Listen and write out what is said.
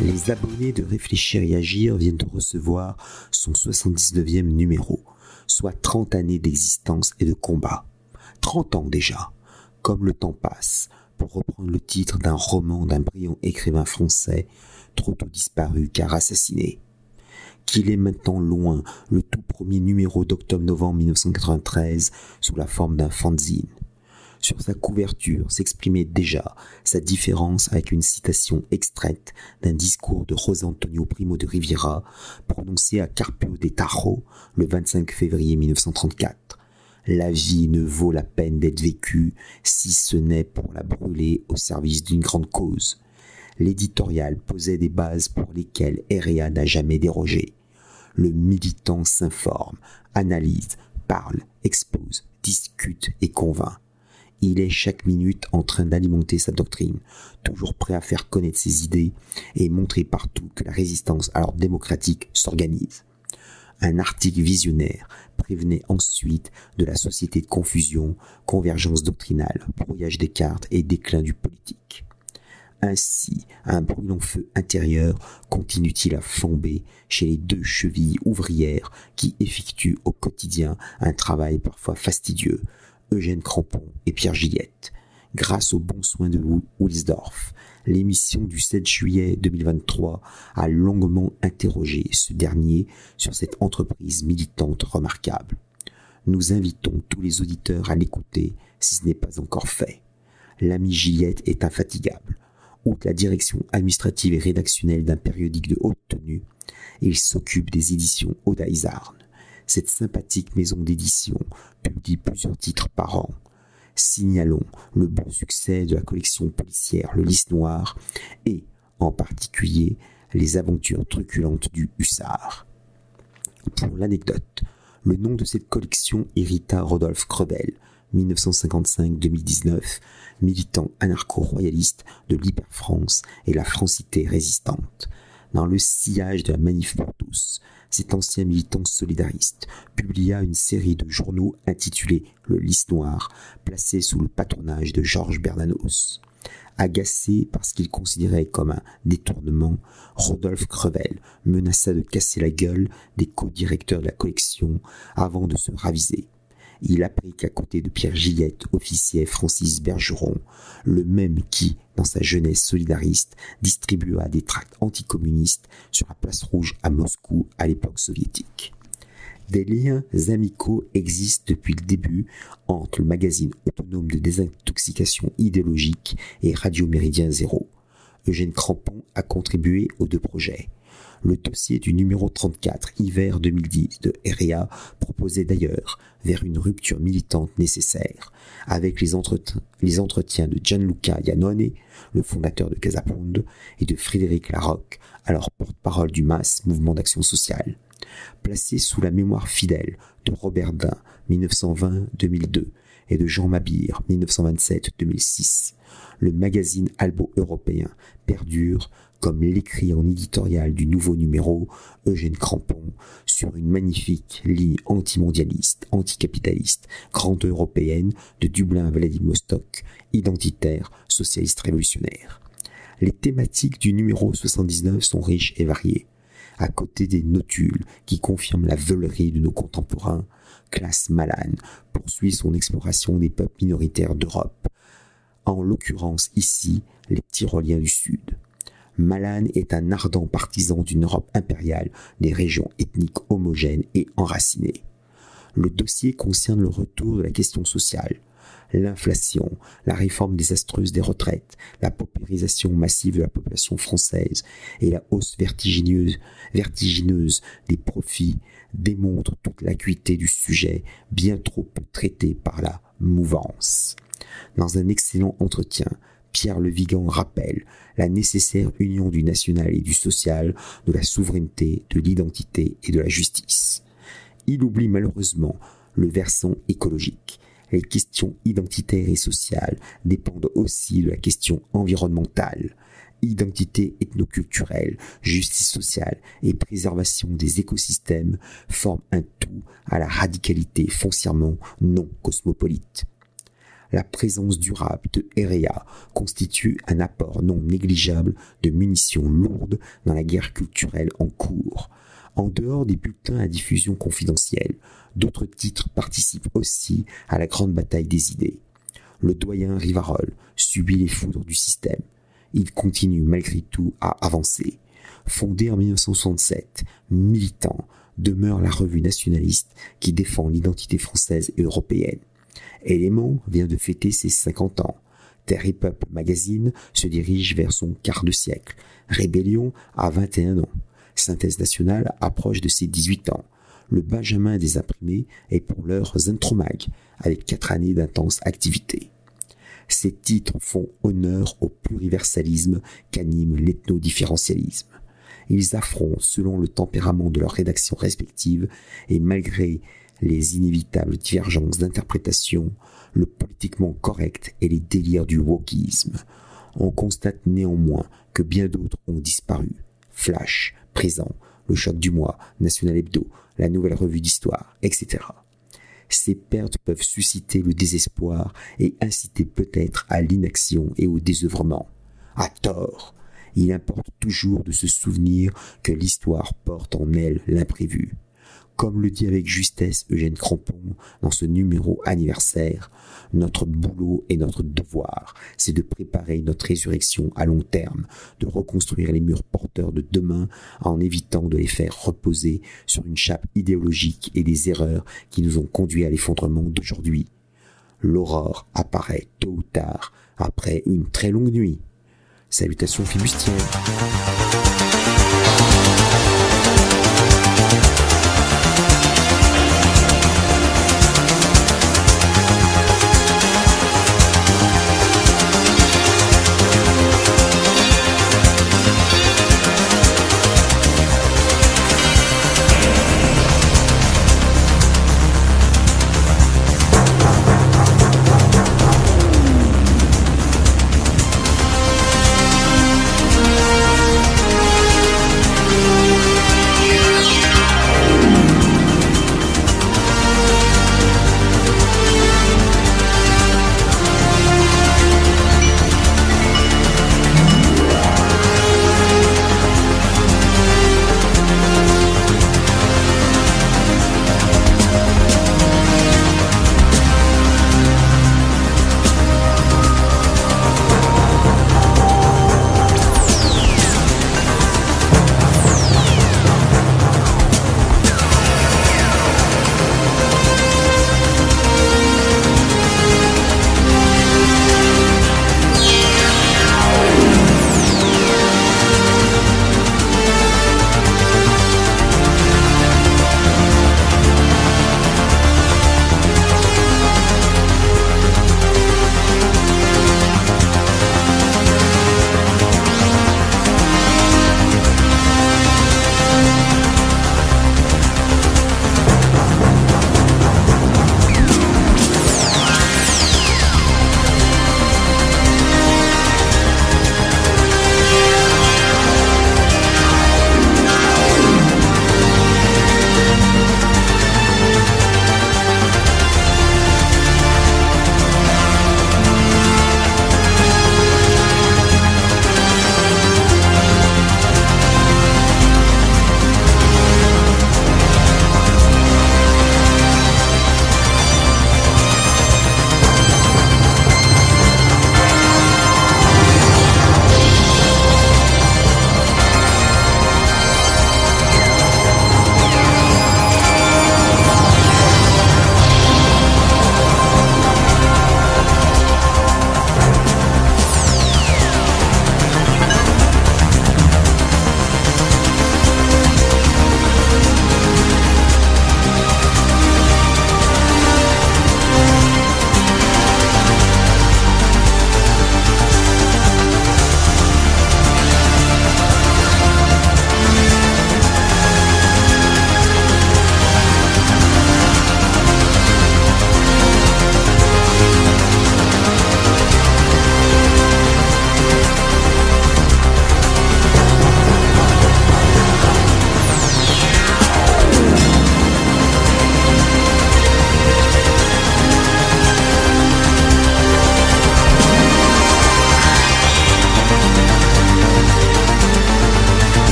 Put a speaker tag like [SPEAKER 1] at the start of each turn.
[SPEAKER 1] Les abonnés de Réfléchir et Agir viennent de recevoir son 79e numéro, soit 30 années d'existence et de combat. 30 ans déjà, comme le temps passe, pour reprendre le titre d'un roman d'un brillant écrivain français, trop tôt disparu car assassiné. Qu'il est maintenant loin le tout premier numéro d'octobre-novembre 1993 sous la forme d'un fanzine. Sur sa couverture s'exprimait déjà sa différence avec une citation extraite d'un discours de José Antonio Primo de Riviera prononcé à Carpio de Tajo le 25 février 1934. La vie ne vaut la peine d'être vécue si ce n'est pour la brûler au service d'une grande cause. L'éditorial posait des bases pour lesquelles Erea n'a jamais dérogé. Le militant s'informe, analyse, parle, expose, discute et convainc. Il est chaque minute en train d'alimenter sa doctrine, toujours prêt à faire connaître ses idées et montrer partout que la résistance à l'ordre démocratique s'organise. Un article visionnaire prévenait ensuite de la société de confusion, convergence doctrinale, brouillage des cartes et déclin du politique. Ainsi, un brûlant feu intérieur continue-t-il à flamber chez les deux chevilles ouvrières qui effectuent au quotidien un travail parfois fastidieux, Eugène Crampon et Pierre Gillette. Grâce aux bons soins de Wilsdorf, l'émission du 7 juillet 2023 a longuement interrogé ce dernier sur cette entreprise militante remarquable. Nous invitons tous les auditeurs à l'écouter si ce n'est pas encore fait. L'ami Gillette est infatigable. Outre la direction administrative et rédactionnelle d'un périodique de haute tenue, il s'occupe des éditions Oda cette sympathique maison d'édition publie plusieurs titres par an. Signalons le bon succès de la collection policière Le Lys Noir et, en particulier, les aventures truculentes du Hussard. Pour l'anecdote, le nom de cette collection hérita Rodolphe Crevel, 1955-2019, militant anarcho-royaliste de l'Hyper-France et la francité résistante. Dans le sillage de la manif cet ancien militant solidariste publia une série de journaux intitulés Le Lys Noir, placé sous le patronage de Georges Bernanos. Agacé par ce qu'il considérait comme un détournement, Rodolphe Crevel menaça de casser la gueule des co-directeurs de la collection avant de se raviser il apprit qu'à côté de Pierre Gillette officiait Francis Bergeron, le même qui, dans sa jeunesse solidariste, distribua des tracts anticommunistes sur la place rouge à Moscou à l'époque soviétique. Des liens amicaux existent depuis le début entre le magazine autonome de désintoxication idéologique et Radio Méridien Zéro. Eugène Crampon a contribué aux deux projets. Le dossier du numéro 34, hiver 2010 de REA, proposait d'ailleurs vers une rupture militante nécessaire, avec les, entretiens de Gianluca Iannone, le fondateur de Casaponde, et de Frédéric Larocque, alors porte-parole du MAS, Mouvement d'Action Sociale. Placé sous la mémoire fidèle de Robert Dain, 1920-2002, et de Jean Mabir, 1927-2006, le magazine Albo européen perdure comme l'écrit en éditorial du nouveau numéro Eugène Crampon, sur une magnifique ligne antimondialiste, anticapitaliste, grande européenne de Dublin à Vladivostok, identitaire, socialiste révolutionnaire. Les thématiques du numéro 79 sont riches et variées. À côté des notules qui confirment la veulerie de nos contemporains, Classe Malane poursuit son exploration des peuples minoritaires d'Europe, en l'occurrence ici les Tyroliens du Sud. Malan est un ardent partisan d'une Europe impériale, des régions ethniques homogènes et enracinées. Le dossier concerne le retour de la question sociale, l'inflation, la réforme désastreuse des retraites, la paupérisation massive de la population française et la hausse vertigineuse, vertigineuse des profits démontrent toute l'acuité du sujet, bien trop peu traité par la mouvance. Dans un excellent entretien, Pierre Le Vigan rappelle la nécessaire union du national et du social, de la souveraineté, de l'identité et de la justice. Il oublie malheureusement le versant écologique. Les questions identitaires et sociales dépendent aussi de la question environnementale. Identité ethnoculturelle, justice sociale et préservation des écosystèmes forment un tout à la radicalité foncièrement non cosmopolite. La présence durable de REA constitue un apport non négligeable de munitions lourdes dans la guerre culturelle en cours. En dehors des bulletins à diffusion confidentielle, d'autres titres participent aussi à la grande bataille des idées. Le doyen Rivarol subit les foudres du système. Il continue malgré tout à avancer. Fondé en 1967, militant, demeure la revue nationaliste qui défend l'identité française et européenne. Élément vient de fêter ses 50 ans. Terry Peuple Magazine se dirige vers son quart de siècle. Rébellion a 21 ans. Synthèse nationale approche de ses 18 ans. Le Benjamin des imprimés est pour l'heure Zentromag, avec quatre années d'intense activité. Ces titres font honneur au pluriversalisme qu'anime l'ethno-différentialisme. Ils affrontent selon le tempérament de leurs rédactions respectives et malgré les inévitables divergences d'interprétation, le politiquement correct et les délires du wokisme. On constate néanmoins que bien d'autres ont disparu. Flash, Présent, Le Choc du Mois, National Hebdo, la Nouvelle Revue d'Histoire, etc. Ces pertes peuvent susciter le désespoir et inciter peut-être à l'inaction et au désœuvrement. À tort, il importe toujours de se souvenir que l'histoire porte en elle l'imprévu. Comme le dit avec justesse Eugène Crampon dans ce numéro anniversaire, notre boulot et notre devoir, c'est de préparer notre résurrection à long terme, de reconstruire les murs porteurs de demain en évitant de les faire reposer sur une chape idéologique et des erreurs qui nous ont conduits à l'effondrement d'aujourd'hui. L'aurore apparaît tôt ou tard après une très longue nuit. Salutations fibustières.